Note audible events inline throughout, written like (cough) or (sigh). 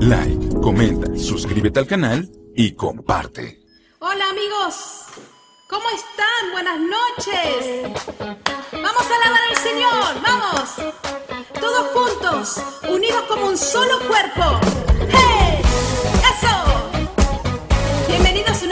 Like, comenta, suscríbete al canal y comparte. Hola amigos, ¿cómo están? Buenas noches. Vamos a alabar al Señor, vamos. Todos juntos, unidos como un solo cuerpo. ¡Hey! ¡Eso! Bienvenidos una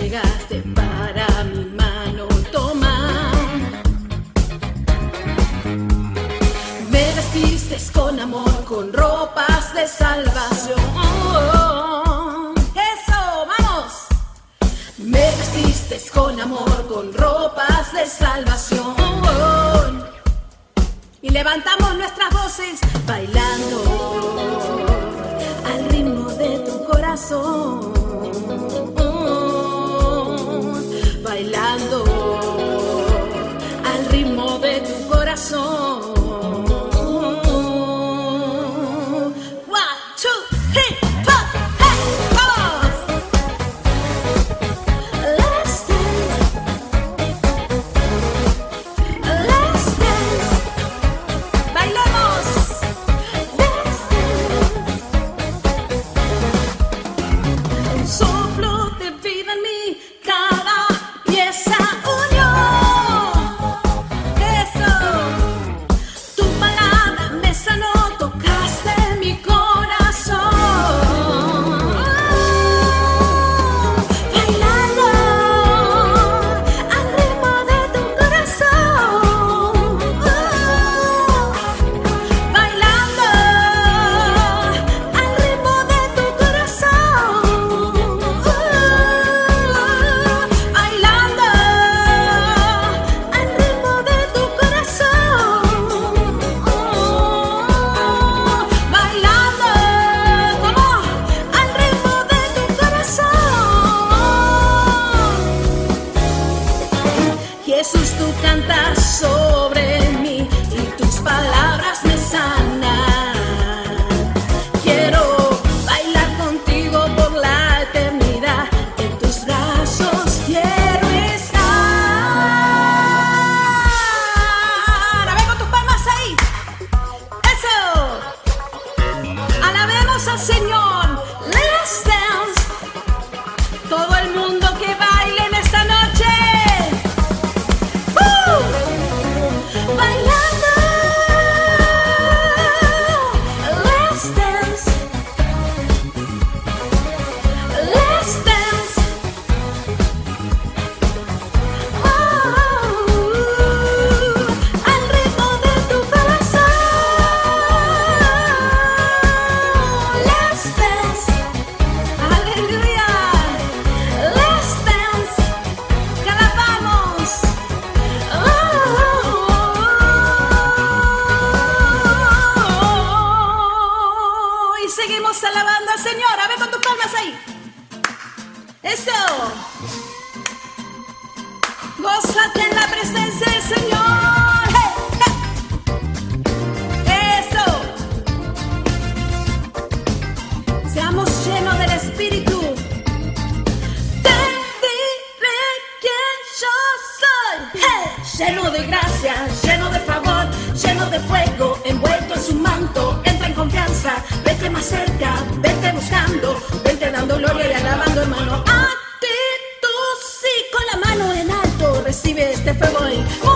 llegaste para mi mano tomar. Me vestiste con amor, con ropas de salvación. Eso, vamos. Me vestiste con amor, con ropas de salvación. Y levantamos nuestras voces bailando al ritmo de tu corazón. Bailando al ritmo de tu corazón. Gózate en la presencia del Señor. Eso. Seamos llenos del Espíritu. Te quién yo soy. Lleno de gracia, lleno de favor, lleno de fuego, envuelto en su manto. Entra en confianza, vete más cerca, vete buscando, vete dando gloria y alabando, hermano. Actitud, este fuego y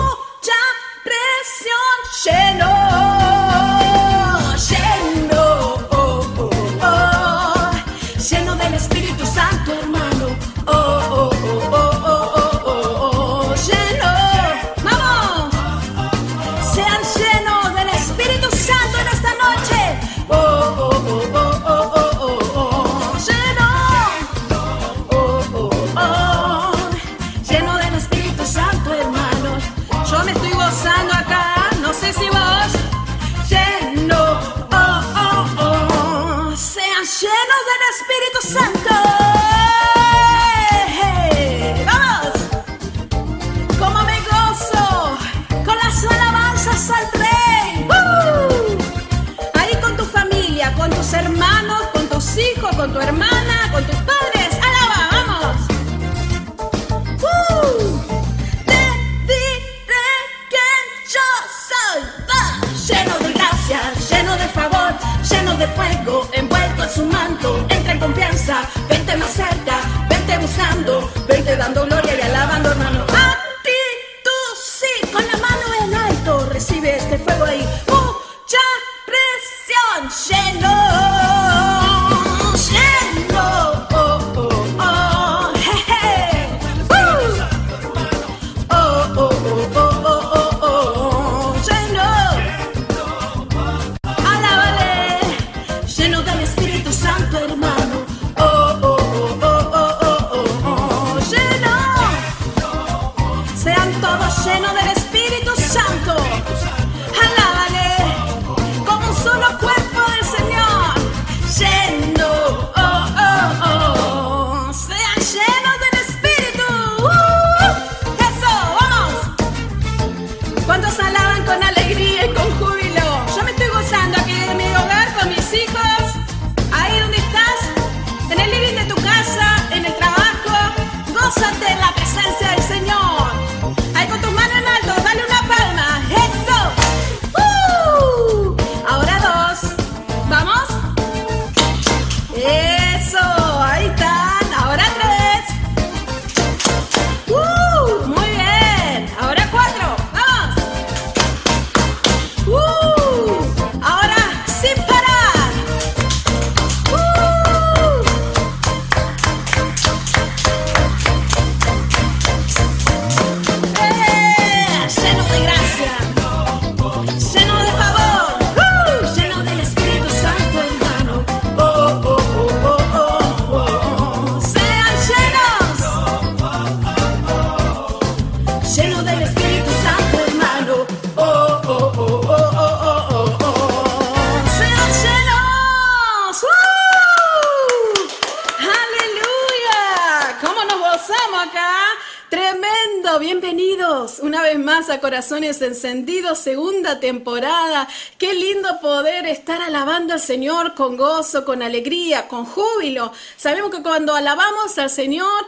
Corazones Encendidos, segunda temporada. Qué lindo poder estar alabando al Señor con gozo, con alegría, con júbilo. Sabemos que cuando alabamos al Señor,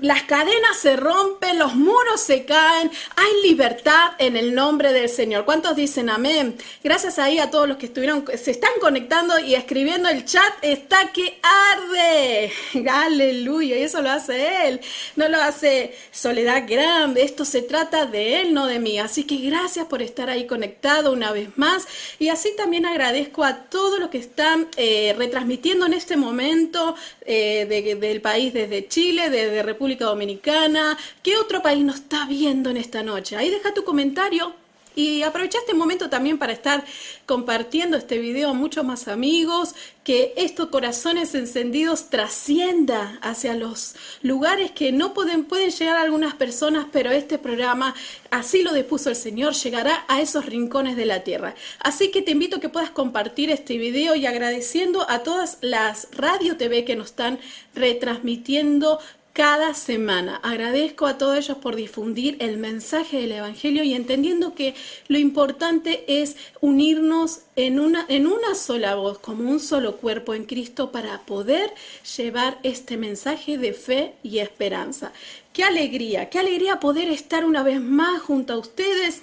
las cadenas se rompen, los muros se caen, hay libertad en el nombre del Señor. ¿Cuántos dicen amén? Gracias ahí a todos los que estuvieron, se están conectando y escribiendo el chat, está que arde. (laughs) Aleluya, y eso lo hace Él, no lo hace Soledad Grande. Esto se trata de Él, no de mí. Así que gracias por estar ahí conectado una vez más. Y así también agradezco a todos los que están eh, retransmitiendo en este momento eh, de- del país, desde Chile, desde República Dominicana. ¿Qué otro país nos está viendo en esta noche? Ahí deja tu comentario. Y aprovecha este momento también para estar compartiendo este video a muchos más amigos, que estos corazones encendidos trascienda hacia los lugares que no pueden, pueden llegar algunas personas, pero este programa, así lo dispuso el Señor, llegará a esos rincones de la tierra. Así que te invito a que puedas compartir este video y agradeciendo a todas las radio TV que nos están retransmitiendo cada semana. Agradezco a todos ellos por difundir el mensaje del Evangelio y entendiendo que lo importante es unirnos en una, en una sola voz, como un solo cuerpo en Cristo para poder llevar este mensaje de fe y esperanza. Qué alegría, qué alegría poder estar una vez más junto a ustedes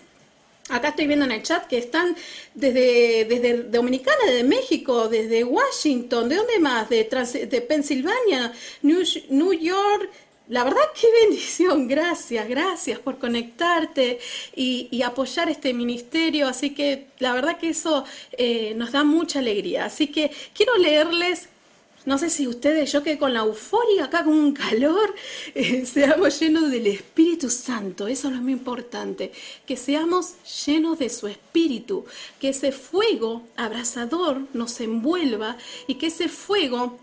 Acá estoy viendo en el chat que están desde, desde Dominicana, desde México, desde Washington, ¿de dónde más? De, Trans- Pensilvania, New, York. La verdad, qué (laughs) bendición. Gracias, gracias por conectarte y, y apoyar este ministerio. Así que la verdad que eso eh, nos da mucha alegría. Así que quiero leerles no sé si ustedes, yo que con la euforia acá, con un calor, (laughs) eh, seamos llenos del Espíritu Santo. Eso es lo más importante. Que seamos llenos de su Espíritu. Que ese fuego abrasador nos envuelva y que ese fuego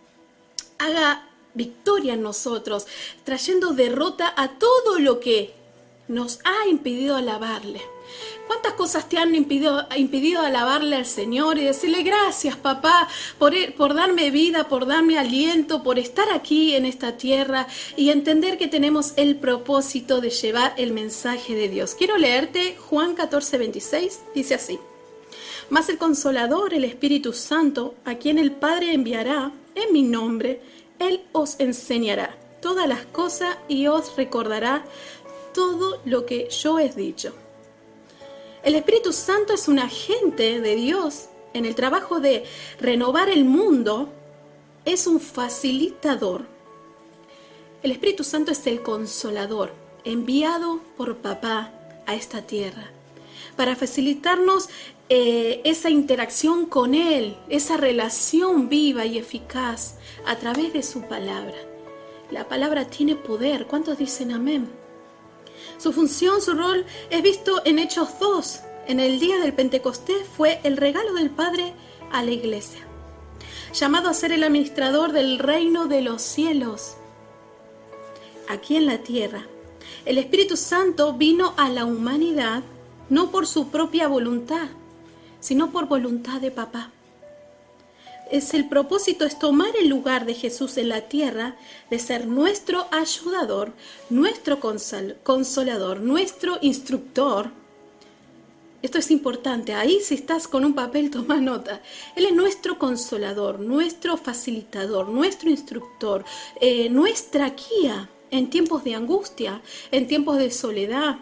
haga victoria en nosotros, trayendo derrota a todo lo que nos ha impedido alabarle. ¿Cuántas cosas te han impedido, impedido alabarle al Señor y decirle gracias, papá, por, por darme vida, por darme aliento, por estar aquí en esta tierra y entender que tenemos el propósito de llevar el mensaje de Dios? Quiero leerte Juan 14, 26, dice así. Mas el consolador, el Espíritu Santo, a quien el Padre enviará en mi nombre, Él os enseñará todas las cosas y os recordará todo lo que yo he dicho. El Espíritu Santo es un agente de Dios en el trabajo de renovar el mundo, es un facilitador. El Espíritu Santo es el consolador enviado por papá a esta tierra para facilitarnos eh, esa interacción con Él, esa relación viva y eficaz a través de su palabra. La palabra tiene poder. ¿Cuántos dicen amén? Su función, su rol es visto en Hechos 2. En el día del Pentecostés fue el regalo del Padre a la iglesia, llamado a ser el administrador del reino de los cielos, aquí en la tierra. El Espíritu Santo vino a la humanidad no por su propia voluntad, sino por voluntad de papá. Es el propósito es tomar el lugar de Jesús en la tierra, de ser nuestro ayudador, nuestro consolador, nuestro instructor. Esto es importante. Ahí si estás con un papel, (laughs) toma nota. Él es nuestro consolador, nuestro facilitador, nuestro instructor, eh, nuestra guía en tiempos de angustia, en tiempos de soledad.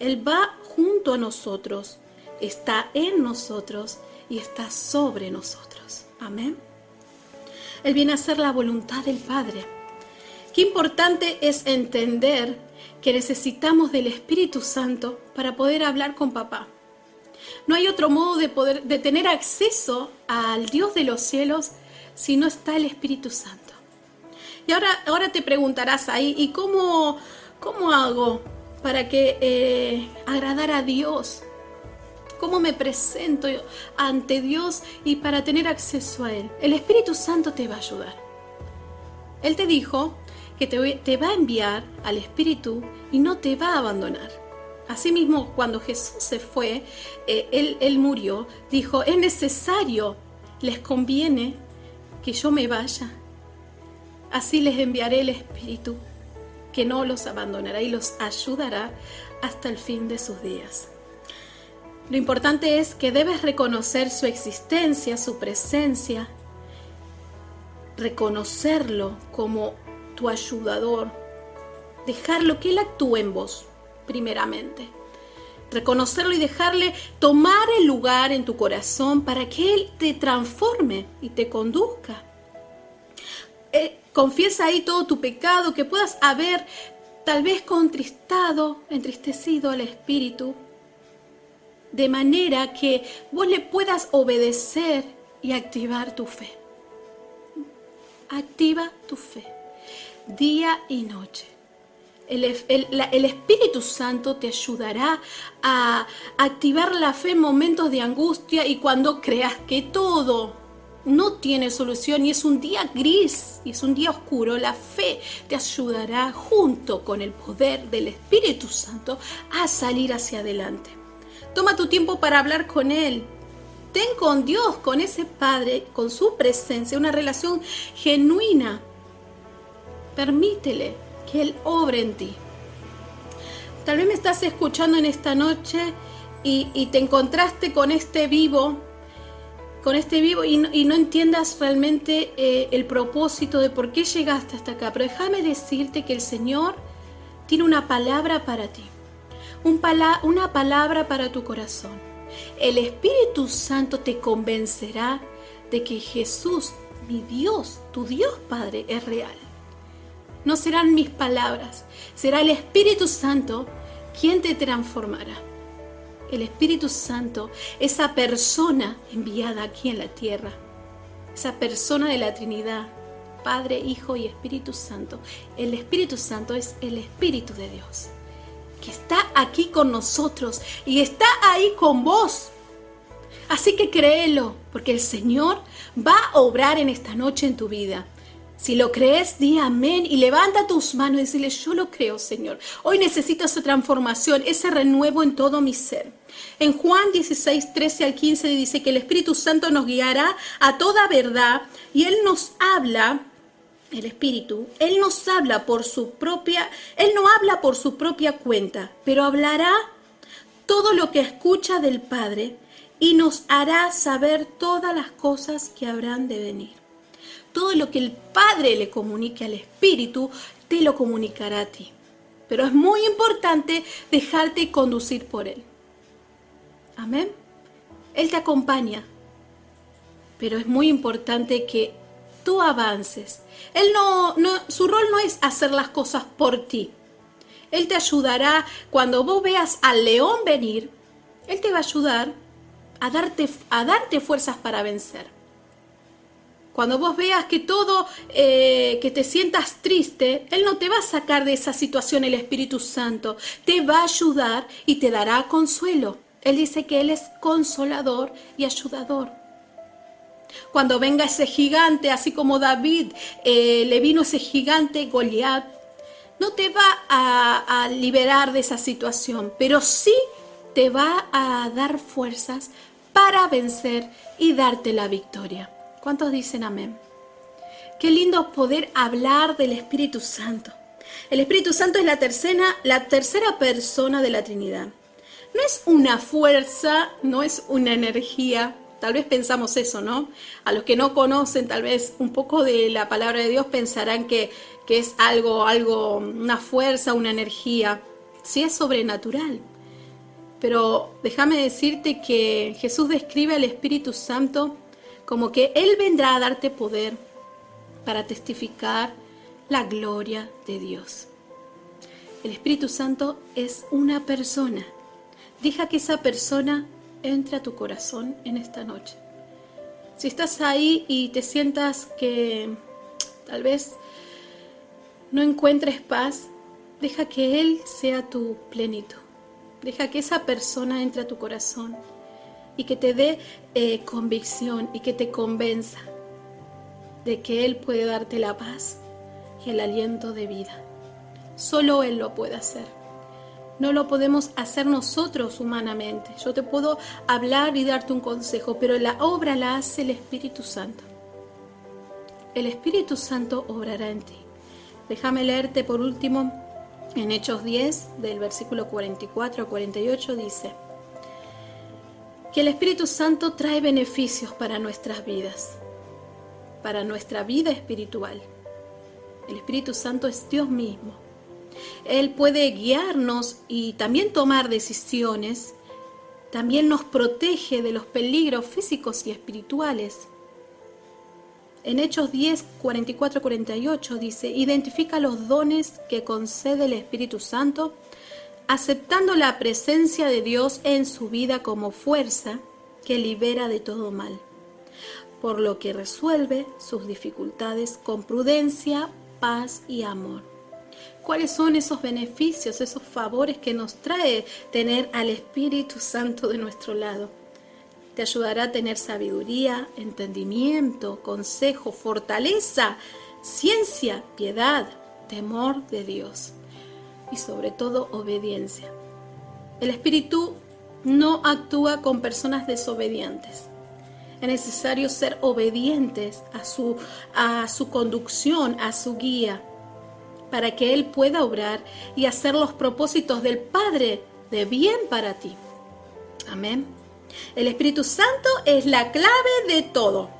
Él va junto a nosotros, está en nosotros y está sobre nosotros. Amén. Él viene a ser la voluntad del Padre. Qué importante es entender que necesitamos del Espíritu Santo para poder hablar con papá. No hay otro modo de poder de tener acceso al Dios de los cielos si no está el Espíritu Santo. Y ahora, ahora te preguntarás ahí, ¿y cómo, cómo hago para que eh, agradar a Dios? ¿Cómo me presento ante Dios y para tener acceso a Él? El Espíritu Santo te va a ayudar. Él te dijo que te, va a enviar al Espíritu y no te va a abandonar. Asimismo, cuando Jesús se fue, eh, él, él murió, dijo, es necesario, les conviene que yo me vaya Así les enviaré el Espíritu, que no los abandonará y los ayudará hasta el fin de sus días. Lo importante es que debes reconocer su existencia, su presencia, reconocerlo como tu ayudador, dejarlo que Él actúe en vos, primeramente. Reconocerlo y dejarle tomar el lugar en tu corazón para que Él te transforme y te conduzca. Eh, Confiesa ahí todo tu pecado, que puedas haber tal vez contristado, entristecido al Espíritu, de manera que vos le puedas obedecer y activar tu fe. Activa tu fe, día y noche. El, el, Espíritu Santo te ayudará a activar la fe en momentos de angustia y cuando creas que todo no tiene solución y es un día gris y es un día oscuro, la fe te ayudará junto con el poder del Espíritu Santo a salir hacia adelante. Toma tu tiempo para hablar con Él. Ten con Dios, con ese Padre, con su presencia, una relación genuina. Permítele que Él obre en ti. Tal vez me estás escuchando en esta noche y, te encontraste con este vivo con este vivo y no, entiendas realmente eh, el propósito de por qué llegaste hasta acá. Pero déjame decirte que el Señor tiene una palabra para ti, un una palabra para tu corazón. El Espíritu Santo te convencerá de que Jesús, mi Dios, tu Dios Padre, es real. No serán mis palabras, será el Espíritu Santo quien te transformará el Espíritu Santo, esa persona enviada aquí en la tierra, esa persona de la Trinidad, Padre, Hijo y Espíritu Santo. El Espíritu Santo es el Espíritu de Dios, que está aquí con nosotros y está ahí con vos. Así que créelo, porque el Señor va a obrar en esta noche en tu vida. Si lo crees, di amén y levanta tus manos y dile, yo lo creo, Señor. Hoy necesito esa transformación, ese renuevo en todo mi ser. En Juan 16, 13 al 15 dice que el Espíritu Santo nos guiará a toda verdad y Él nos habla, el Espíritu, Él nos habla por su propia, Él no habla por su propia cuenta, pero hablará todo lo que escucha del Padre y nos hará saber todas las cosas que habrán de venir todo lo que el Padre le comunique al Espíritu, te lo comunicará a ti. Pero es muy importante dejarte conducir por Él. Amén. Él te acompaña. Pero es muy importante que tú avances. Él no, su rol no es hacer las cosas por ti. Él te ayudará cuando vos veas al león venir. Él te va a ayudar a darte, a darte fuerzas para vencer. Cuando vos veas que todo, eh, que te sientas triste, Él no te va a sacar de esa situación el Espíritu Santo. Te va a ayudar y te dará consuelo. Él dice que Él es consolador y ayudador. Cuando venga ese gigante, así como David eh, le vino ese gigante Goliat, no te va a, liberar de esa situación, pero sí te va a dar fuerzas para vencer y darte la victoria. ¿Cuántos dicen amén? Qué lindo poder hablar del Espíritu Santo. El Espíritu Santo es la la tercera persona de la Trinidad. No es una fuerza, no es una energía. Tal vez pensamos eso, ¿no? A los que no conocen tal vez un poco de la palabra de Dios pensarán que, que es algo, algo, una fuerza, una energía. Sí es sobrenatural. Pero déjame decirte que Jesús describe al Espíritu Santo como que Él vendrá a darte poder para testificar la gloria de Dios. El Espíritu Santo es una persona. Deja que esa persona entre a tu corazón en esta noche. Si estás ahí y te sientas que tal vez no encuentres paz, deja que Él sea tu plenitud. Deja que esa persona entre a tu corazón y que te dé eh, convicción y que te convenza de que Él puede darte la paz y el aliento de vida. Solo Él lo puede hacer. No lo podemos hacer nosotros humanamente. Yo te puedo hablar y darte un consejo, pero la obra la hace el Espíritu Santo. El Espíritu Santo obrará en ti. Déjame leerte por último en Hechos 10, del versículo 44 a 48, dice, que el Espíritu Santo trae beneficios para nuestras vidas, para nuestra vida espiritual. El Espíritu Santo es Dios mismo. Él puede guiarnos y también tomar decisiones. También nos protege de los peligros físicos y espirituales. En Hechos 10, 44, 48 dice, identifica los dones que concede el Espíritu Santo aceptando la presencia de Dios en su vida como fuerza que libera de todo mal, por lo que resuelve sus dificultades con prudencia, paz y amor. ¿Cuáles son esos beneficios, esos favores que nos trae tener al Espíritu Santo de nuestro lado? Te ayudará a tener sabiduría, entendimiento, consejo, fortaleza, ciencia, piedad, temor de Dios y sobre todo obediencia. El Espíritu no actúa con personas desobedientes. Es necesario ser obedientes a su, a su conducción, a su guía, para que Él pueda obrar y hacer los propósitos del Padre de bien para ti. Amén. El Espíritu Santo es la clave de todo.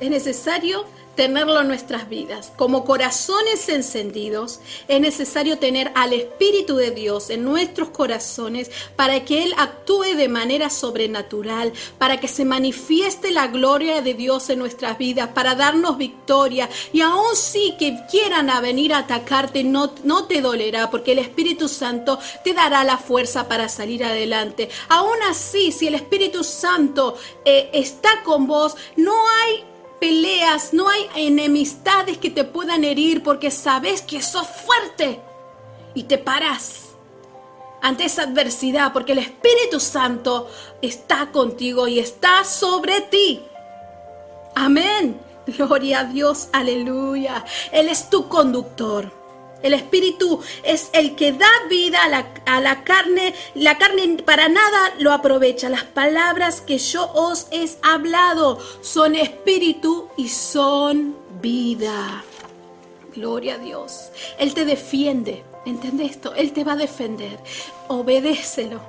Es necesario tenerlo en nuestras vidas. Como corazones encendidos, es necesario tener al Espíritu de Dios en nuestros corazones para que Él actúe de manera sobrenatural, para que se manifieste la gloria de Dios en nuestras vidas, para darnos victoria. Y aun si que quieran a venir a atacarte, no, no te dolerá, porque el Espíritu Santo te dará la fuerza para salir adelante. Aún así, si el Espíritu Santo eh, está con vos, no hay peleas, no hay enemistades que te puedan herir porque sabes que sos fuerte y te paras ante esa adversidad porque el Espíritu Santo está contigo y está sobre ti. Amén. Gloria a Dios, aleluya. Él es tu conductor. El espíritu es el que da vida a la, carne. La carne para nada lo aprovecha. Las palabras que yo os he hablado son espíritu y son vida. Gloria a Dios. Él te defiende. ¿Entiende esto? Él te va a defender. Obedécelo.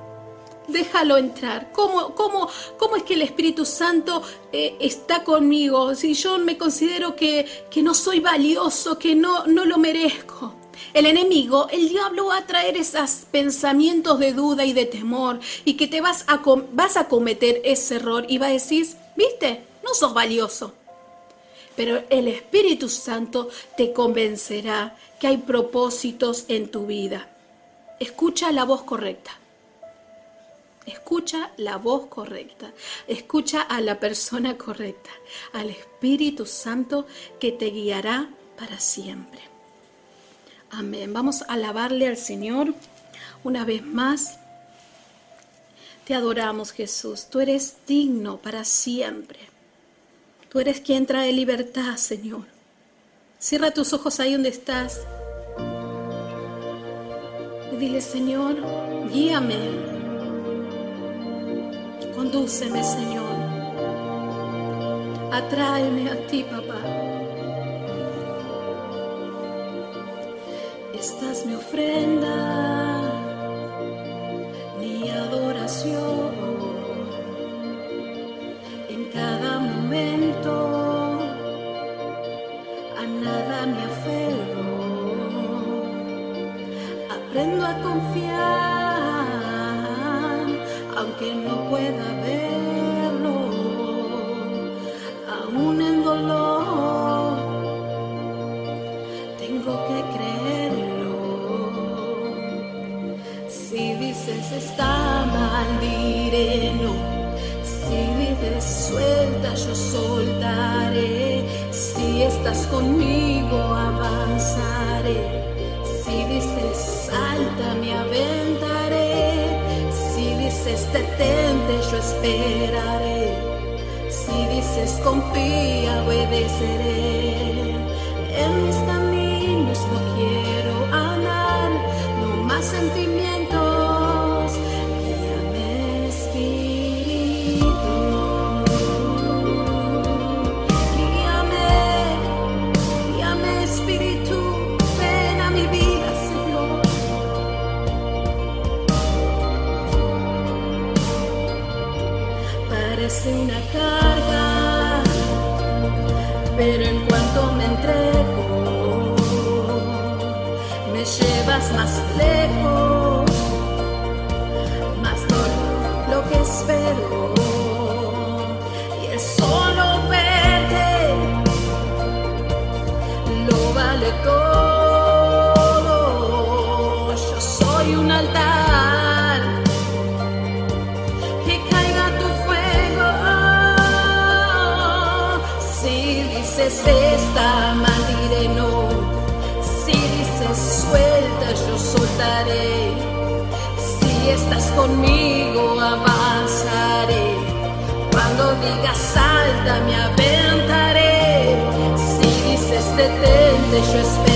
Déjalo entrar. ¿Cómo, cómo, cómo es que el Espíritu Santo eh, está conmigo? Si yo me considero que, que no soy valioso, que no, no lo merezco. El enemigo, el diablo va a traer esos pensamientos de duda y de temor y que te vas a, vas a cometer ese error y va a decir, viste, no sos valioso. Pero el Espíritu Santo te convencerá que hay propósitos en tu vida. Escucha la voz correcta. Escucha la voz correcta. Escucha a la persona correcta, al Espíritu Santo que te guiará para siempre. Amén. Vamos a alabarle al Señor una vez más. Te adoramos Jesús. Tú eres digno para siempre. Tú eres quien trae libertad, Señor. Cierra tus ojos ahí donde estás. Y dile, Señor, guíame. Condúceme, Señor. Atráeme a ti, papá. Esta es mi ofrenda, mi adoración. En cada momento, a nada me aferro. Aprendo a confiar, está mal, diré no. Si dices suelta, yo soltaré. Si estás conmigo, avanzaré. Si dices salta, me aventaré. Si dices detente, yo esperaré. Si dices confía, obedeceré. En salta, me aventaré. Si dices detente, yo esperaré.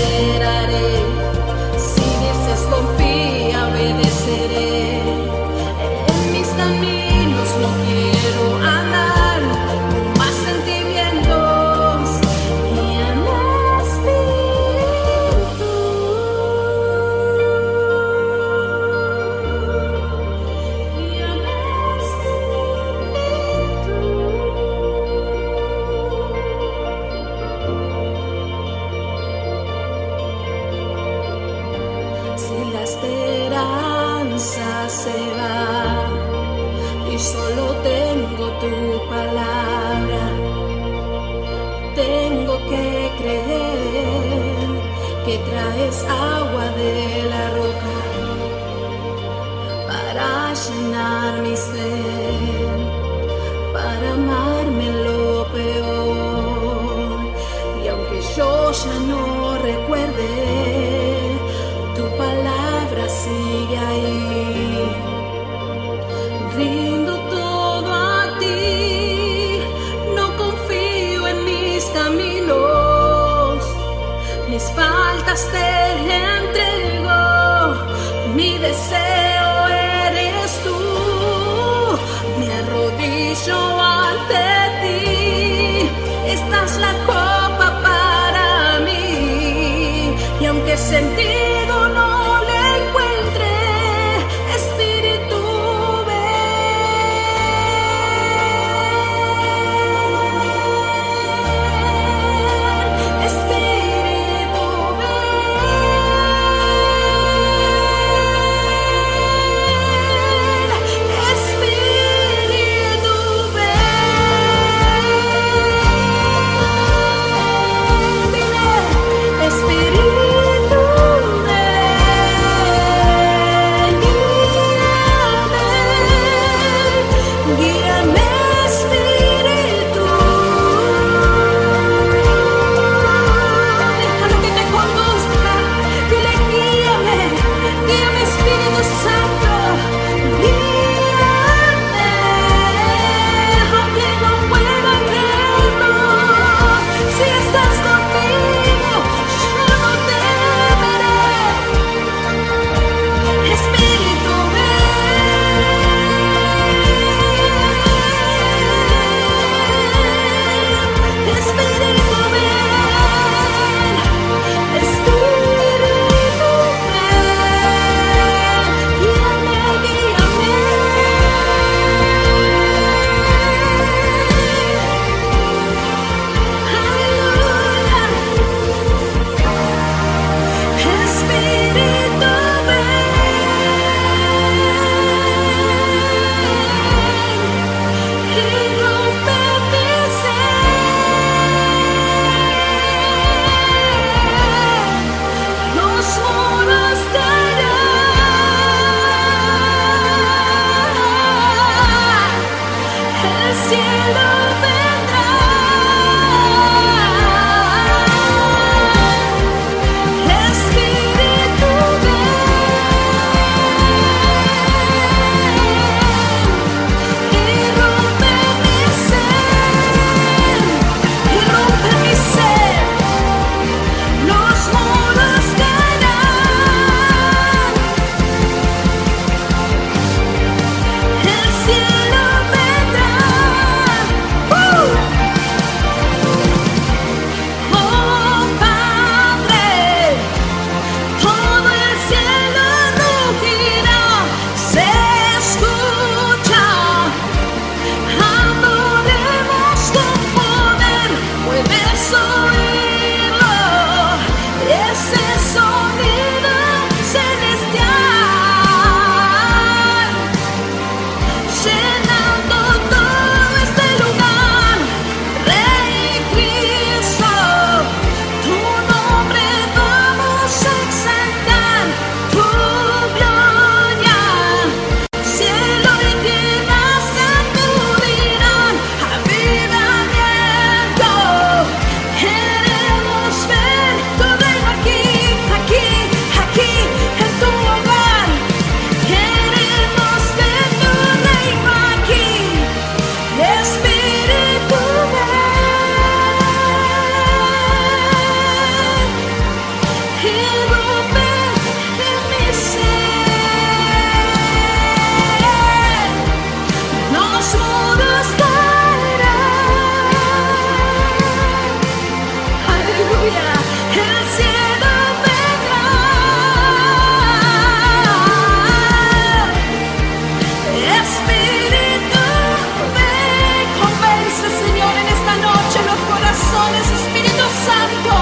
Santo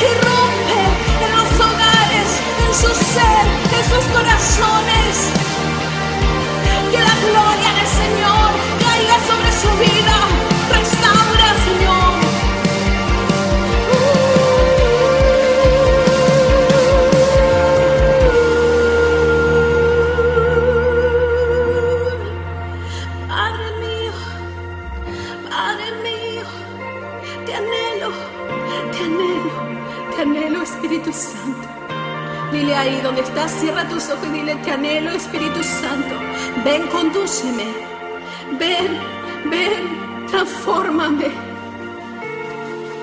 irrumpe en los hogares, en su ser, en sus corazones. ahí donde estás, cierra tus ojos y dile, te anhelo, Espíritu Santo. Ven, condúceme. Ven, ven, transfórmame.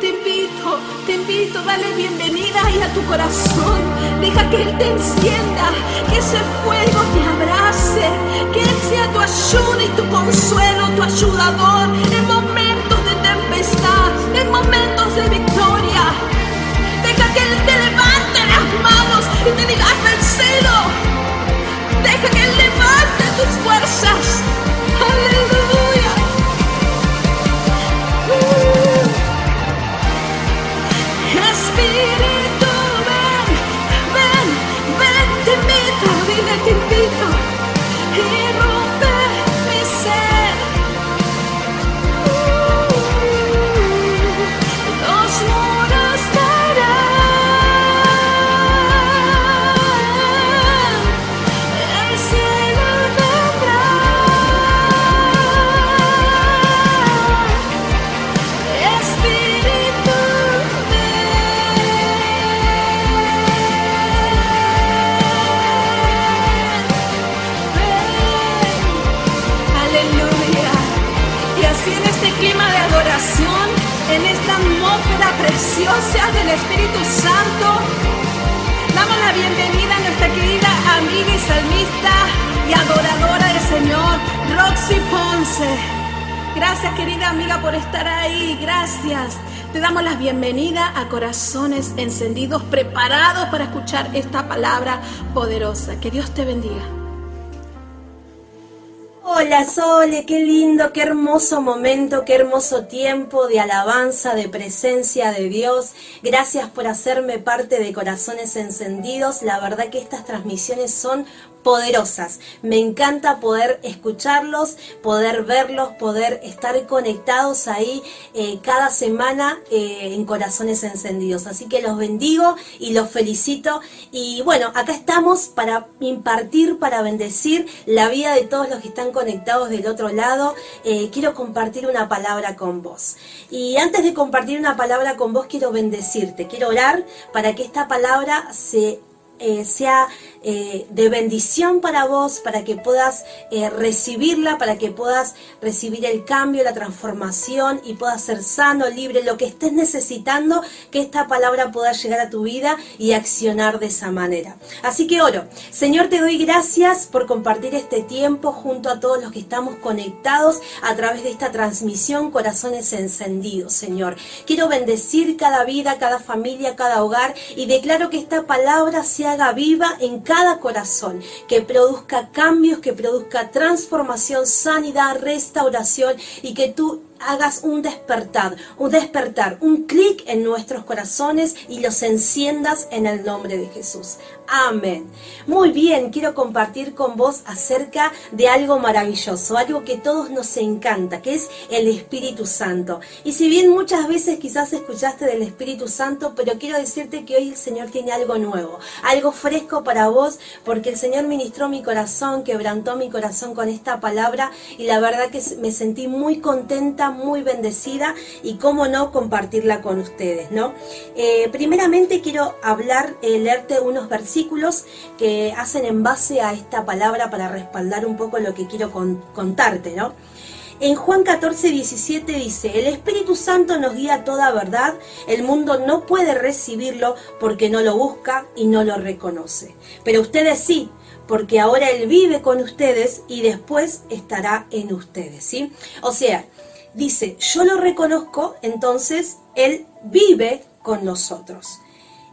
Te invito, te invito, dale bienvenida ahí a tu corazón. Deja que Él te encienda, que ese fuego te abrace, que Él sea tu ayuda y tu consuelo, tu ayudador en momentos de tempestad, en momentos de victoria que te digas vencido. Deja que él levante tus fuerzas. preciosa del Espíritu Santo. Damos la bienvenida a nuestra querida amiga y salmista y adoradora del Señor, Roxy Ponce. Gracias querida amiga por estar ahí, gracias. Te damos la bienvenida a corazones encendidos, preparados para escuchar esta palabra poderosa. Que Dios te bendiga. Hola Sole, qué lindo, qué hermoso momento, qué hermoso tiempo de alabanza, de presencia de Dios. Gracias por hacerme parte de Corazones Encendidos. La verdad que estas transmisiones son poderosas. Me encanta poder escucharlos, poder verlos, poder estar conectados ahí eh, cada semana eh, en corazones encendidos. Así que los bendigo y los felicito. Y bueno, acá estamos para impartir, para bendecir la vida de todos los que están conectados del otro lado. Eh, quiero compartir una palabra con vos. Y antes de compartir una palabra con vos, quiero bendecirte, quiero orar para que esta palabra se sea eh, de bendición para vos, para que puedas eh, recibirla, para que puedas recibir el cambio, la transformación y puedas ser sano, libre, lo que estés necesitando, que esta palabra pueda llegar a tu vida y accionar de esa manera. Así que oro, Señor, te doy gracias por compartir este tiempo junto a todos los que estamos conectados a través de esta transmisión, corazones encendidos, Señor. Quiero bendecir cada vida, cada familia, cada hogar y declaro que esta palabra se haga viva en cada corazón, que produzca cambios, que produzca transformación, sanidad, restauración y que tú hagas un despertar, un despertar, un clic en nuestros corazones y los enciendas en el nombre de Jesús. Amén. Muy bien, quiero compartir con vos acerca de algo maravilloso, algo que todos nos encanta, que es el Espíritu Santo. Y si bien muchas veces quizás escuchaste del Espíritu Santo, pero quiero decirte que hoy el Señor tiene algo nuevo, algo fresco para vos, porque el Señor ministró mi corazón, quebrantó mi corazón con esta palabra y la verdad que me sentí muy contenta muy bendecida y cómo no compartirla con ustedes, ¿no? Eh, primeramente quiero hablar, eh, leerte unos versículos que hacen en base a esta palabra para respaldar un poco lo que quiero contarte, ¿no? En Juan 14, 17 dice, el Espíritu Santo nos guía a toda verdad, el mundo no puede recibirlo porque no lo busca y no lo reconoce. Pero ustedes sí, porque ahora Él vive con ustedes y después estará en ustedes, ¿sí? O sea, dice, yo lo reconozco, entonces Él vive con nosotros.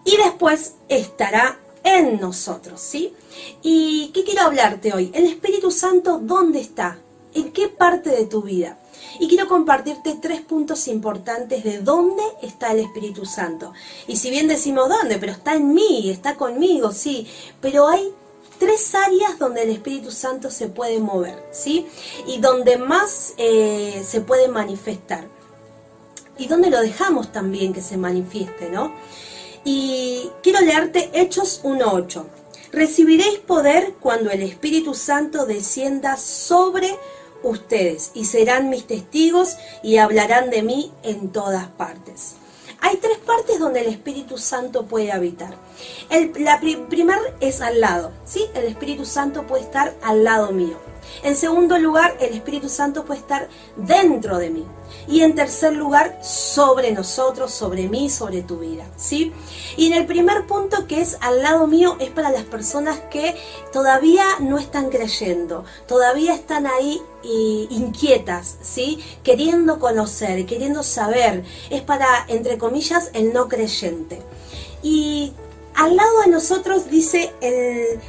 Y después estará en nosotros, ¿sí? ¿Y qué quiero hablarte hoy? El Espíritu Santo, ¿dónde está? ¿En qué parte de tu vida? Y quiero compartirte tres puntos importantes de dónde está el Espíritu Santo. Y si bien decimos dónde, pero está en mí, está conmigo, sí, pero hay tres áreas donde el Espíritu Santo se puede mover, ¿sí? Y donde más eh, se puede manifestar. Y donde lo dejamos también que se manifieste, ¿no? Y quiero leerte Hechos 1.8. Recibiréis poder cuando el Espíritu Santo descienda sobre ustedes y serán mis testigos y hablarán de mí en todas partes. Hay tres partes donde el Espíritu Santo puede habitar. El, la primer es al lado, ¿sí? El Espíritu Santo puede estar al lado mío. En segundo lugar, el Espíritu Santo puede estar dentro de mí. Y en tercer lugar, sobre nosotros, sobre mí, sobre tu vida, ¿sí? Y en el primer punto que es al lado mío es para las personas que todavía no están creyendo, todavía están ahí inquietas, ¿sí? Queriendo conocer, queriendo saber. Es para, entre comillas, el no creyente. Y al lado de nosotros dice el,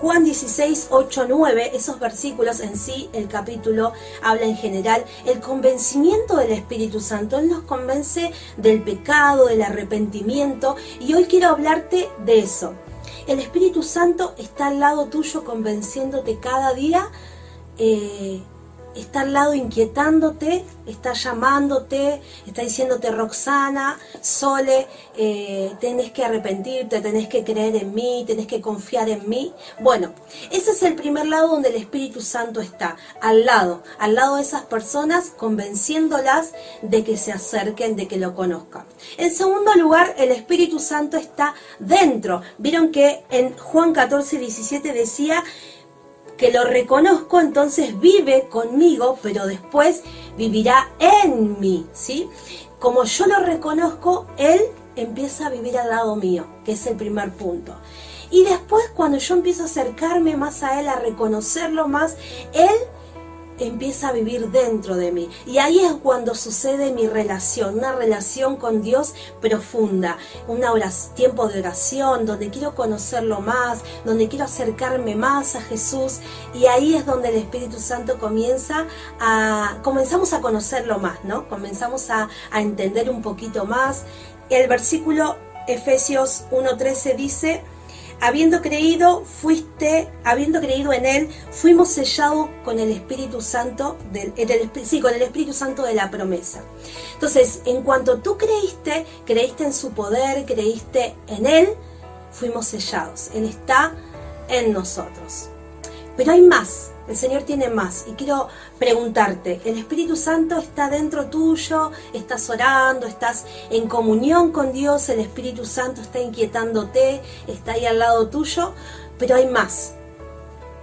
Juan 16, 8, 9, esos versículos en sí, el capítulo habla en general, el convencimiento del Espíritu Santo. Él nos convence del pecado, del arrepentimiento, y hoy quiero hablarte de eso. El Espíritu Santo está al lado tuyo convenciéndote cada día eh, está al lado inquietándote, está llamándote, está diciéndote Roxana, Sole, eh, tenés que arrepentirte, tenés que creer en mí, tenés que confiar en mí. Bueno, ese es el primer lado donde el Espíritu Santo está, al lado, al lado de esas personas, convenciéndolas de que se acerquen, de que lo conozcan. En segundo lugar, el Espíritu Santo está dentro. Vieron que en Juan 14, 17 decía, que lo reconozco, entonces vive conmigo, pero después vivirá en mí, ¿sí? Como yo lo reconozco, Él empieza a vivir al lado mío, que es el primer punto. Y después cuando yo empiezo a acercarme más a Él, a reconocerlo más, Él empieza a vivir dentro de mí. Y ahí es cuando sucede mi relación, una relación con Dios profunda, un tiempo de oración donde quiero conocerlo más, donde quiero acercarme más a Jesús. Y ahí es donde el Espíritu Santo comienza a, comenzamos a conocerlo más, ¿no? Comenzamos a, entender un poquito más. El versículo Efesios 1.13 dice, habiendo creído, fuiste, habiendo creído en Él, fuimos sellados con el Espíritu Santo, del, sí, con el Espíritu Santo de la promesa. Entonces, en cuanto tú creíste, creíste en su poder, creíste en Él, fuimos sellados. Él está en nosotros. Pero hay más, el Señor tiene más. Y quiero preguntarte, ¿el Espíritu Santo está dentro tuyo? ¿Estás orando? ¿Estás en comunión con Dios? ¿El Espíritu Santo está inquietándote? ¿Está ahí al lado tuyo? Pero hay más.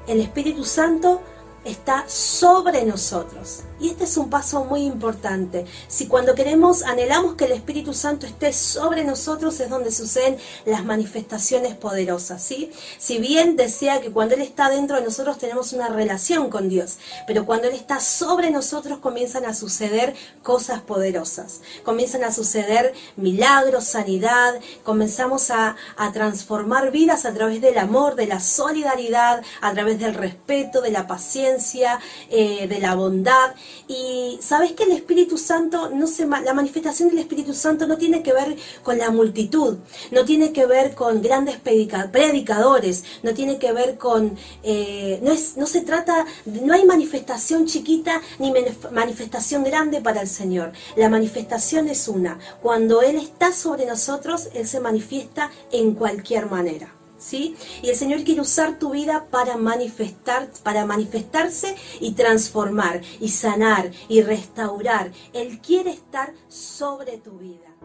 El Espíritu Santo está sobre nosotros. Y este es un paso muy importante. Si cuando queremos, anhelamos que el Espíritu Santo esté sobre nosotros, es donde suceden las manifestaciones poderosas, ¿sí? Si bien desea que cuando Él está dentro de nosotros tenemos una relación con Dios, pero cuando Él está sobre nosotros comienzan a suceder cosas poderosas. Comienzan a suceder milagros, sanidad, comenzamos a, transformar vidas a través del amor, de la solidaridad, a través del respeto, de la paciencia, eh, de la bondad. Y sabes que el Espíritu Santo, no se, la manifestación del Espíritu Santo no tiene que ver con la multitud, no tiene que ver con grandes predicadores, no tiene que ver con, eh, no, es, no se trata, no hay manifestación chiquita ni manifestación grande para el Señor. La manifestación es una. Cuando Él está sobre nosotros, Él se manifiesta en cualquier manera. Y el Señor quiere usar tu vida para manifestar, para manifestarse y transformar y sanar y restaurar. Él quiere estar sobre tu vida.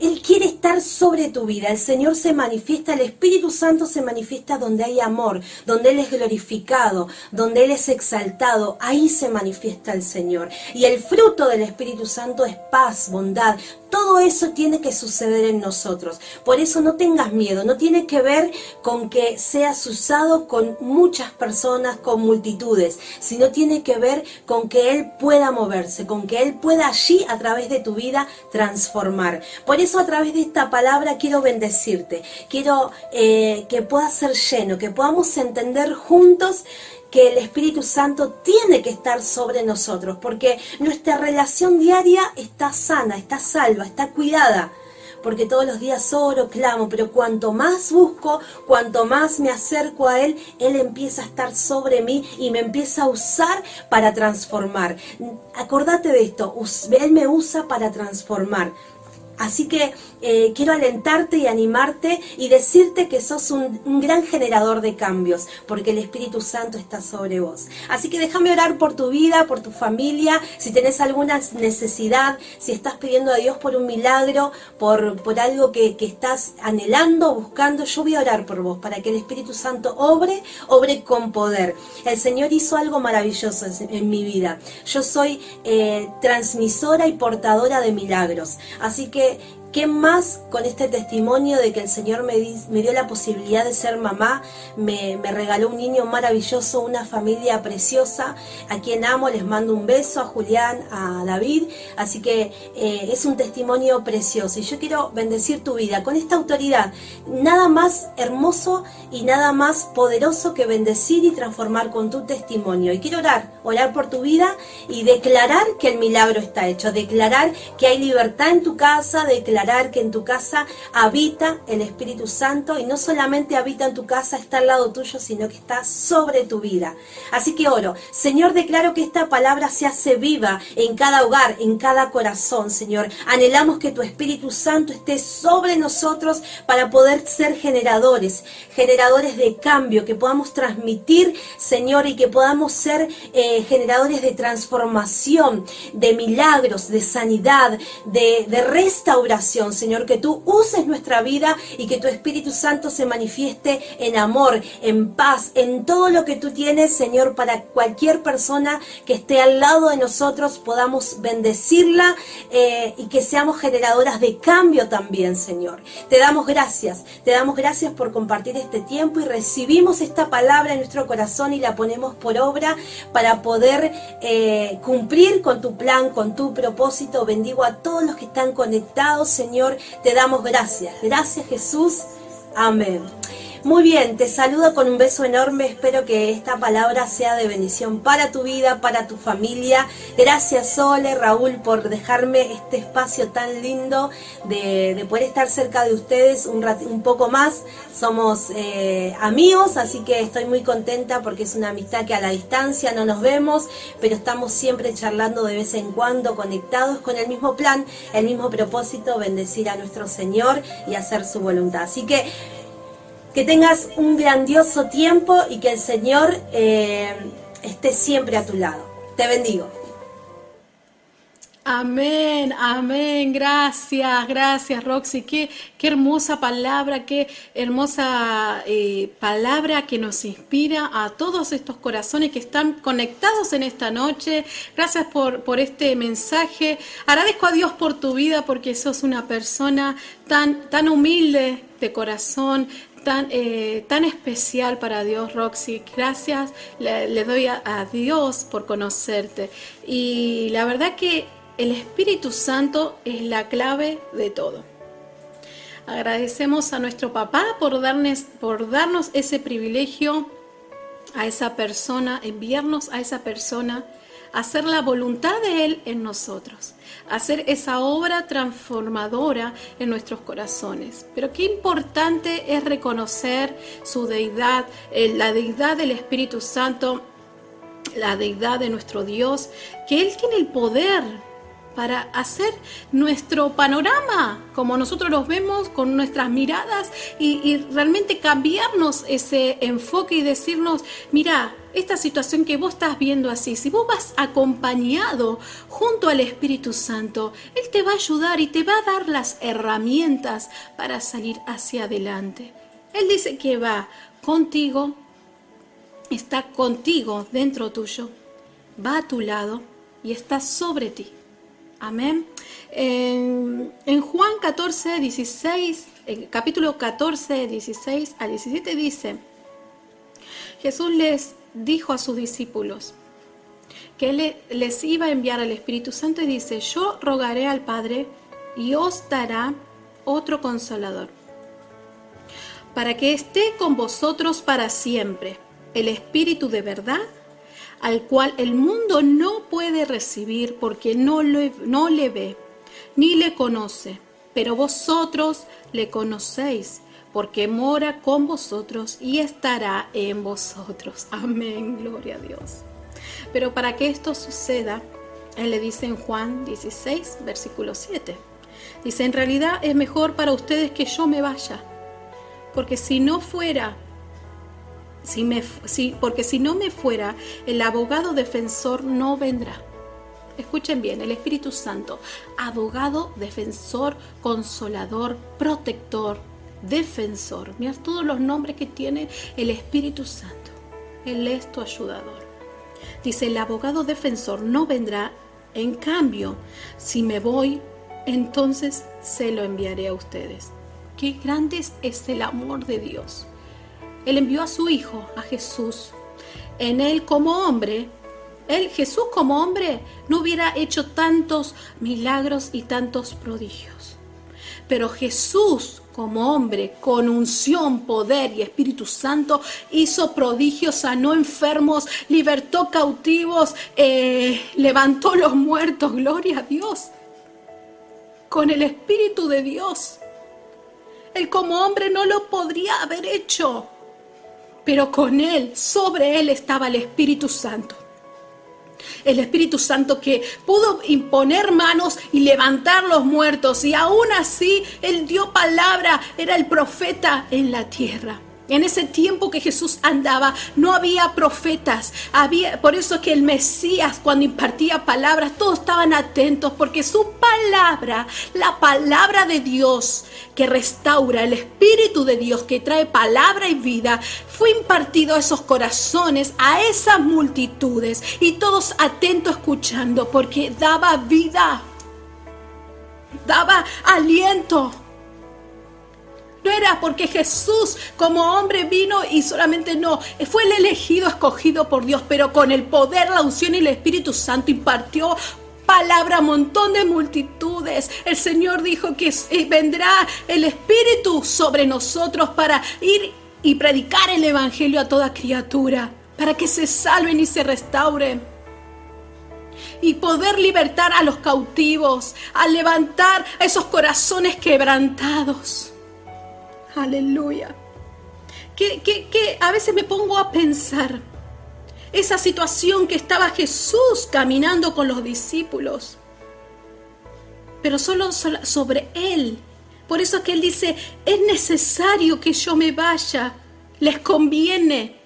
Él quiere estar sobre tu vida. El Señor se manifiesta, el Espíritu Santo se manifiesta donde hay amor, donde Él es glorificado, donde Él es exaltado. Ahí se manifiesta el Señor. Y el fruto del Espíritu Santo es paz, bondad, todo eso tiene que suceder en nosotros. Por eso no tengas miedo, no tiene que ver con que seas usado con muchas personas, con multitudes, sino tiene que ver con que Él pueda moverse, con que Él pueda allí a través de tu vida transformar. Por eso a través de esta palabra quiero bendecirte, quiero eh, que puedas ser lleno, que podamos entender juntos que el Espíritu Santo tiene que estar sobre nosotros, porque nuestra relación diaria está sana, está salva, está cuidada. Porque todos los días oro, clamo, pero cuanto más busco, cuanto más me acerco a Él, Él empieza a estar sobre mí y me empieza a usar para transformar. Acordate de esto, Él me usa para transformar. Así que eh, quiero alentarte y animarte y decirte que sos un, gran generador de cambios, porque el Espíritu Santo está sobre vos. Así que déjame orar por tu vida, por tu familia, si tenés alguna necesidad, si estás pidiendo a Dios por un milagro, por, por algo que, que estás anhelando, buscando, yo voy a orar por vos, para que el Espíritu Santo obre, obre con poder. El Señor hizo algo maravilloso en, mi vida. Yo soy eh, transmisora y portadora de milagros. Así que ¿Qué más con este testimonio de que el Señor me, dio la posibilidad de ser mamá? Me, regaló un niño maravilloso, una familia preciosa, a quien amo, les mando un beso a Julián, a David, así que eh, es un testimonio precioso. Y yo quiero bendecir tu vida con esta autoridad, nada más hermoso y nada más poderoso que bendecir y transformar con tu testimonio. Y quiero orar, orar por tu vida y declarar que el milagro está hecho, declarar que hay libertad en tu casa, declarar que en tu casa habita el Espíritu Santo y no solamente habita en tu casa, está al lado tuyo, sino que está sobre tu vida. Así que oro, Señor, declaro que esta palabra se hace viva en cada hogar, en cada corazón, Señor. Anhelamos que tu Espíritu Santo esté sobre nosotros para poder ser generadores, generadores de cambio, que podamos transmitir, Señor, y que podamos ser eh, generadores de transformación, de milagros, de sanidad, de restauración Señor, que tú uses nuestra vida y que tu Espíritu Santo se manifieste en amor, en paz, en todo lo que tú tienes, Señor, para cualquier persona que esté al lado de nosotros, podamos bendecirla eh, y que seamos generadoras de cambio también, Señor. Te damos gracias, te damos gracias por compartir este tiempo y recibimos esta palabra en nuestro corazón y la ponemos por obra para poder eh, cumplir con tu plan, con tu propósito. Bendigo a todos los que están conectados Señor, te damos gracias. Gracias Jesús. Amén. Muy bien, te saludo con un beso enorme. Espero que esta palabra sea de bendición para tu vida, para tu familia. Gracias, Sole, Raúl, por dejarme este espacio tan lindo de, poder estar cerca de ustedes un, un poco más. Somos eh, amigos, así que estoy muy contenta porque es una amistad que a la distancia no nos vemos, pero estamos siempre charlando de vez en cuando, conectados con el mismo plan, el mismo propósito, bendecir a nuestro Señor y hacer su voluntad. Así que que tengas un grandioso tiempo y que el Señor eh, esté siempre a tu lado. Te bendigo. Amén, amén. Gracias, gracias Roxy. Qué, qué hermosa palabra, qué hermosa eh, palabra que nos inspira a todos estos corazones que están conectados en esta noche. Gracias por, por este mensaje. Agradezco a Dios por tu vida porque sos una persona tan, tan humilde de corazón, tan, eh, tan especial para Dios, Roxy. Gracias le, doy a, a, Dios por conocerte. Y la verdad que el Espíritu Santo es la clave de todo. Agradecemos a nuestro papá por darnos, por darnos ese privilegio a esa persona, enviarnos a esa persona, hacer la voluntad de Él en nosotros hacer esa obra transformadora en nuestros corazones. Pero qué importante es reconocer su deidad, eh, la deidad del Espíritu Santo, la deidad de nuestro Dios, que Él tiene el poder para hacer nuestro panorama como nosotros los vemos con nuestras miradas y, realmente cambiarnos ese enfoque y decirnos, mira, esta situación que vos estás viendo así, si vos vas acompañado junto al Espíritu Santo, Él te va a ayudar y te va a dar las herramientas para salir hacia adelante. Él dice que va contigo, está contigo dentro tuyo, va a tu lado y está sobre ti. Amén. En, Juan 14, 16, capítulo 14, 16 a 17 dice, Jesús les dijo a sus discípulos que él les iba a enviar al Espíritu Santo y dice, yo rogaré al Padre y os dará otro consolador, para que esté con vosotros para siempre, el Espíritu de verdad, al cual el mundo no puede recibir porque no, no le ve ni le conoce, pero vosotros le conocéis porque mora con vosotros y estará en vosotros. (laughs) Amén, gloria a Dios. Pero para que esto suceda, Él le dice en Juan 16, versículo 7. Dice, en realidad es mejor para ustedes que yo me vaya, porque si no fuera, si me, si, porque si no me fuera, el abogado defensor no vendrá. Escuchen bien, el Espíritu Santo, abogado, defensor, consolador, protector, defensor. Mira todos los nombres que tiene el Espíritu Santo. Él es tu ayudador. Dice, el abogado defensor no vendrá. En cambio, si me voy, entonces se lo enviaré a ustedes. Qué grande es el amor de Dios. Él envió a su Hijo, a Jesús. En Él como hombre, Él, Jesús como hombre, no hubiera hecho tantos milagros y tantos prodigios. Pero Jesús como hombre, con unción, poder y Espíritu Santo, hizo prodigios, sanó enfermos, libertó cautivos, eh, levantó los muertos, gloria a Dios. Con el Espíritu de Dios. Él como hombre no lo podría haber hecho, pero con él, sobre él estaba el Espíritu Santo el Espíritu Santo que pudo imponer manos y levantar los muertos y aún así Él dio palabra, era el profeta en la tierra. En ese tiempo que Jesús andaba, no había profetas. Había, por eso que el Mesías, cuando impartía palabras, todos estaban atentos, porque su palabra, la palabra de Dios que restaura, el Espíritu de Dios que trae palabra y vida, fue impartido a esos corazones, a esas multitudes, y todos atentos escuchando, porque daba vida, daba aliento no era porque Jesús como hombre vino y solamente no, fue el elegido, escogido por Dios, pero con el poder, la unción y el Espíritu Santo impartió palabra a montón de multitudes. El Señor dijo que vendrá el Espíritu sobre nosotros para ir y predicar el Evangelio a toda criatura para que se salven y se restauren. Y poder libertar a los cautivos, a levantar a esos corazones quebrantados. Aleluya. Que, que a veces me pongo a pensar esa situación que estaba Jesús caminando con los discípulos, pero solo sobre él. Por eso que él dice, es necesario que yo me vaya, les conviene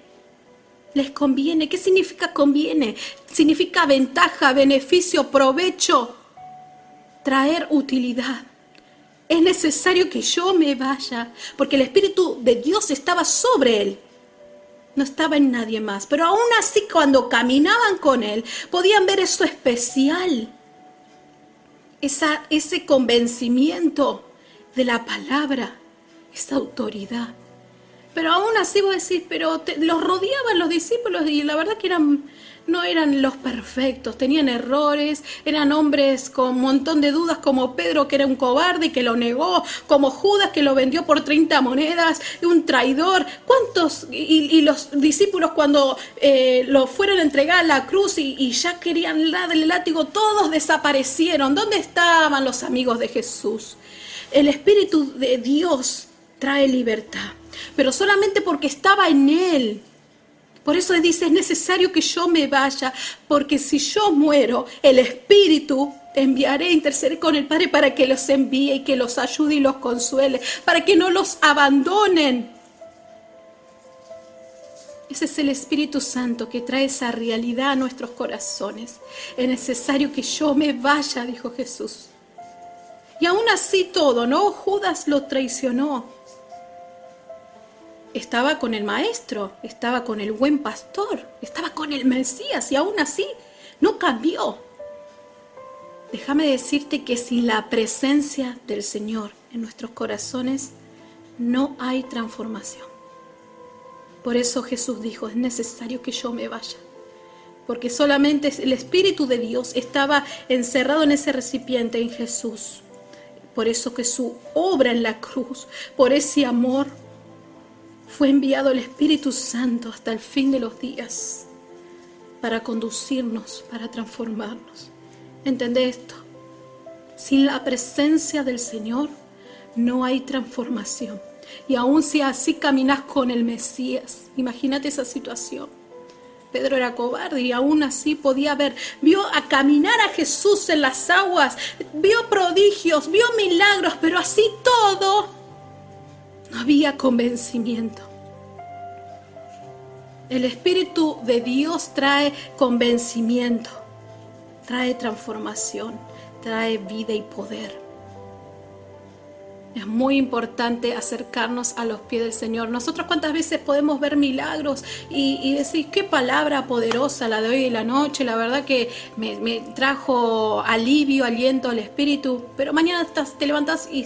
les conviene. ¿Qué significa conviene? Significa ventaja, beneficio, provecho, traer utilidad. Es necesario que yo me vaya, porque el Espíritu de Dios estaba sobre él. No estaba en nadie más. Pero aún así, cuando caminaban con él, podían ver eso especial. Esa, ese convencimiento de la palabra, esa autoridad. Pero aún así vos decís, pero los rodeaban los discípulos y la verdad que eran no eran los perfectos, tenían errores, eran hombres con un montón de dudas como Pedro que era un cobarde que lo negó, como Judas que lo vendió por 30 monedas, un traidor. ¿Cuántos? Y, los discípulos cuando eh, lo fueron a entregar a la cruz y, y ya querían el látigo, todos desaparecieron. ¿Dónde estaban los amigos de Jesús? El Espíritu de Dios trae libertad pero solamente porque estaba en Él. Por eso dice, es necesario que yo me vaya, porque si yo muero, el Espíritu enviaré, interceder con el Padre para que los envíe y que los ayude y los consuele, para que no los abandonen. Ese es el Espíritu Santo que trae esa realidad a nuestros corazones. Es necesario que yo me vaya, dijo Jesús. Y aún así todo, ¿no? Judas lo traicionó estaba con el maestro, estaba con el buen pastor, estaba con el Mesías y aún así no cambió. Déjame decirte que sin la presencia del Señor en nuestros corazones no hay transformación. Por eso Jesús dijo, es necesario que yo me vaya, porque solamente el Espíritu de Dios estaba encerrado en ese recipiente en Jesús. Por eso que su obra en la cruz, por ese amor, fue enviado el Espíritu Santo hasta el fin de los días para conducirnos, para transformarnos. ¿Entendé esto? Sin la presencia del Señor no hay transformación. Y aun si así caminas con el Mesías, imagínate esa situación. Pedro era cobarde y aún así podía ver, vio a caminar a Jesús en las aguas, vio prodigios, vio milagros, pero así todo no había convencimiento. El Espíritu de Dios trae convencimiento, trae transformación, trae vida y poder. Es muy importante acercarnos a los pies del Señor. Nosotros cuántas veces podemos ver milagros y, decir, qué palabra poderosa la de hoy y la noche, la verdad que me, trajo alivio, aliento al Espíritu, pero mañana te levantas y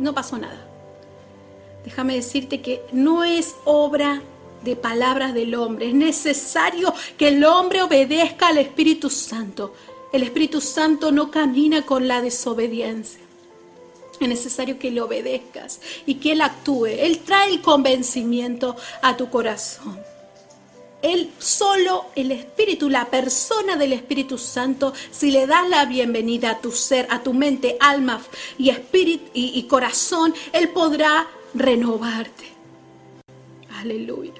no pasó nada déjame decirte que no es obra de palabras del hombre. Es necesario que el hombre obedezca al Espíritu Santo. El Espíritu Santo no camina con la desobediencia. Es necesario que le obedezcas y que Él actúe. Él trae el convencimiento a tu corazón. Él solo, el Espíritu, la persona del Espíritu Santo, si le das la bienvenida a tu ser, a tu mente, alma y espíritu y corazón, Él podrá renovarte. Aleluya.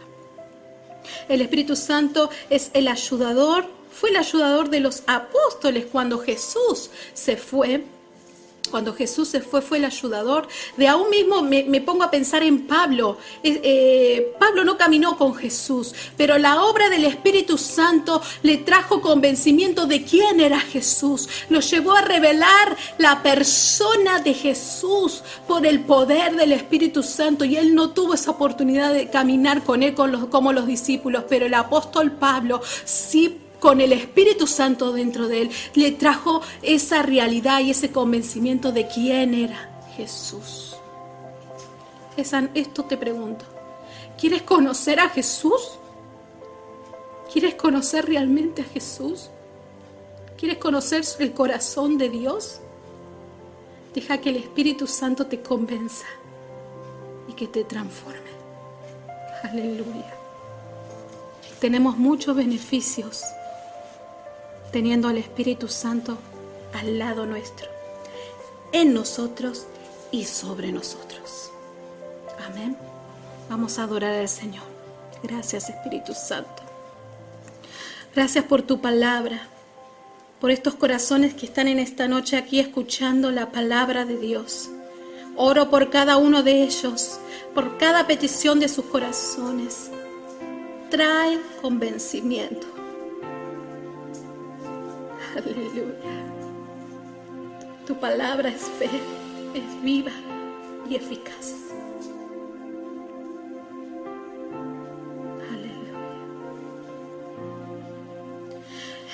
El Espíritu Santo es el ayudador, fue el ayudador de los apóstoles cuando Jesús se fue cuando Jesús se fue, fue el ayudador. De aún mismo me, pongo a pensar en Pablo. Eh, Pablo no caminó con Jesús, pero la obra del Espíritu Santo le trajo convencimiento de quién era Jesús. Lo llevó a revelar la persona de Jesús por el poder del Espíritu Santo. Y él no tuvo esa oportunidad de caminar con él como los discípulos, pero el apóstol Pablo sí con el Espíritu Santo dentro de él, le trajo esa realidad y ese convencimiento de quién era Jesús. Esto te pregunto. ¿Quieres conocer a Jesús? ¿Quieres conocer realmente a Jesús? ¿Quieres conocer el corazón de Dios? Deja que el Espíritu Santo te convenza y que te transforme. Aleluya. Tenemos muchos beneficios teniendo al Espíritu Santo al lado nuestro, en nosotros y sobre nosotros. Amén. Vamos a adorar al Señor. Gracias Espíritu Santo. Gracias por tu palabra, por estos corazones que están en esta noche aquí escuchando la palabra de Dios. Oro por cada uno de ellos, por cada petición de sus corazones. Trae convencimiento. Aleluya. Tu palabra es fe, es viva y eficaz.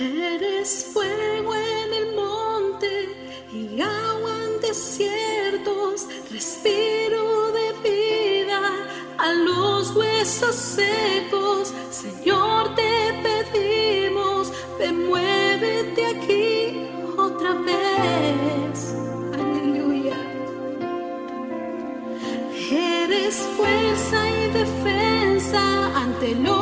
Eres fuego en el monte y agua en desiertos, respiro de vida a los huesos secos. Señor, te pedimos, ven, muévete ante los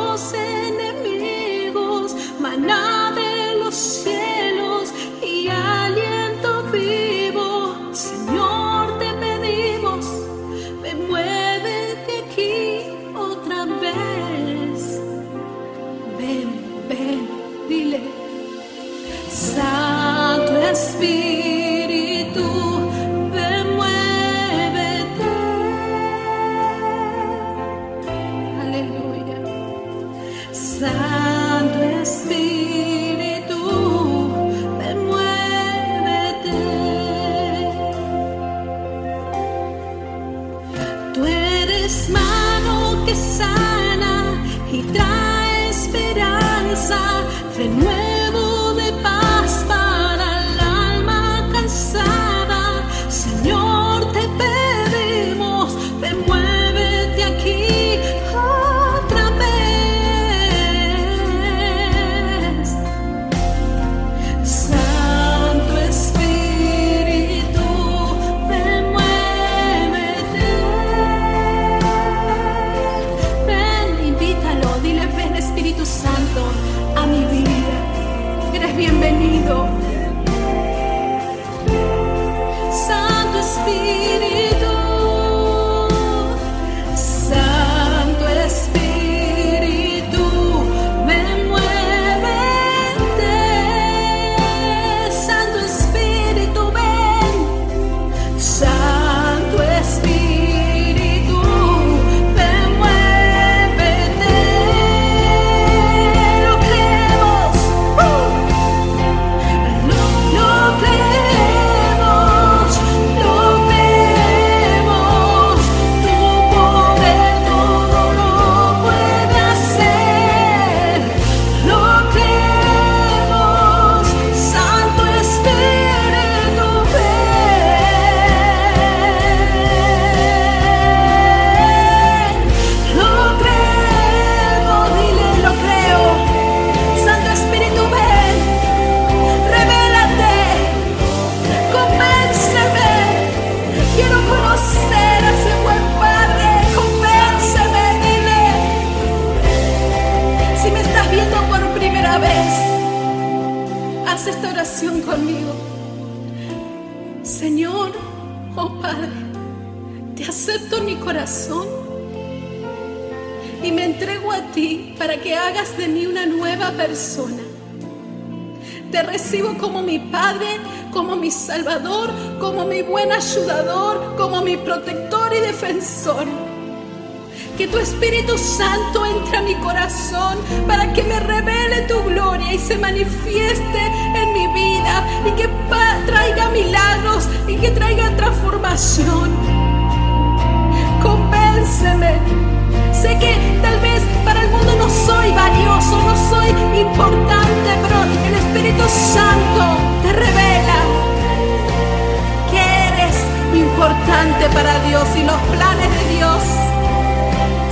Dios y los planes de Dios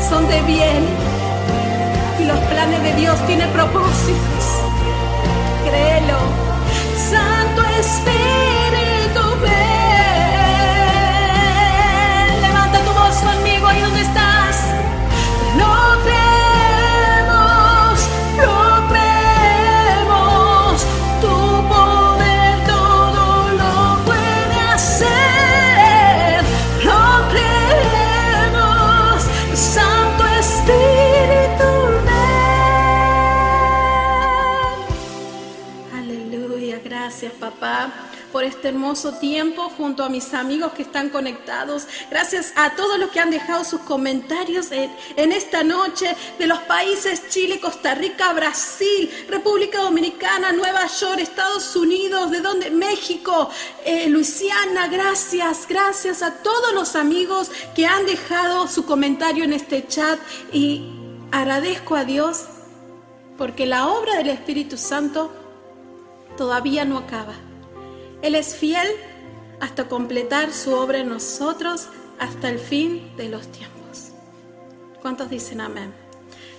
son de bien y los planes de Dios tienen propósitos. Créelo. Santo Espíritu, ven. Levanta tu voz conmigo ahí donde estás. Lo papá, este hermoso tiempo junto a mis amigos que están conectados. Gracias a todos los que han dejado sus comentarios en, esta noche de los países Chile, Costa Rica, Brasil, República Dominicana, Nueva York, Estados Unidos, de donde México, eh, Luisiana. Gracias, gracias a todos los amigos que han dejado su comentario en este chat y agradezco a Dios porque la obra del Espíritu Santo todavía no acaba. Él es fiel hasta completar su obra en nosotros hasta el fin de los tiempos. ¿Cuántos dicen amén?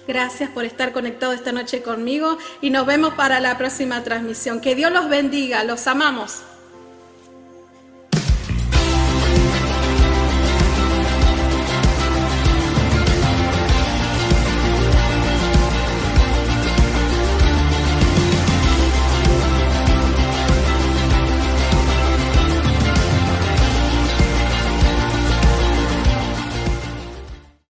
Gracias por estar conectado esta noche conmigo y nos vemos para la próxima transmisión. Que Dios los bendiga, los amamos.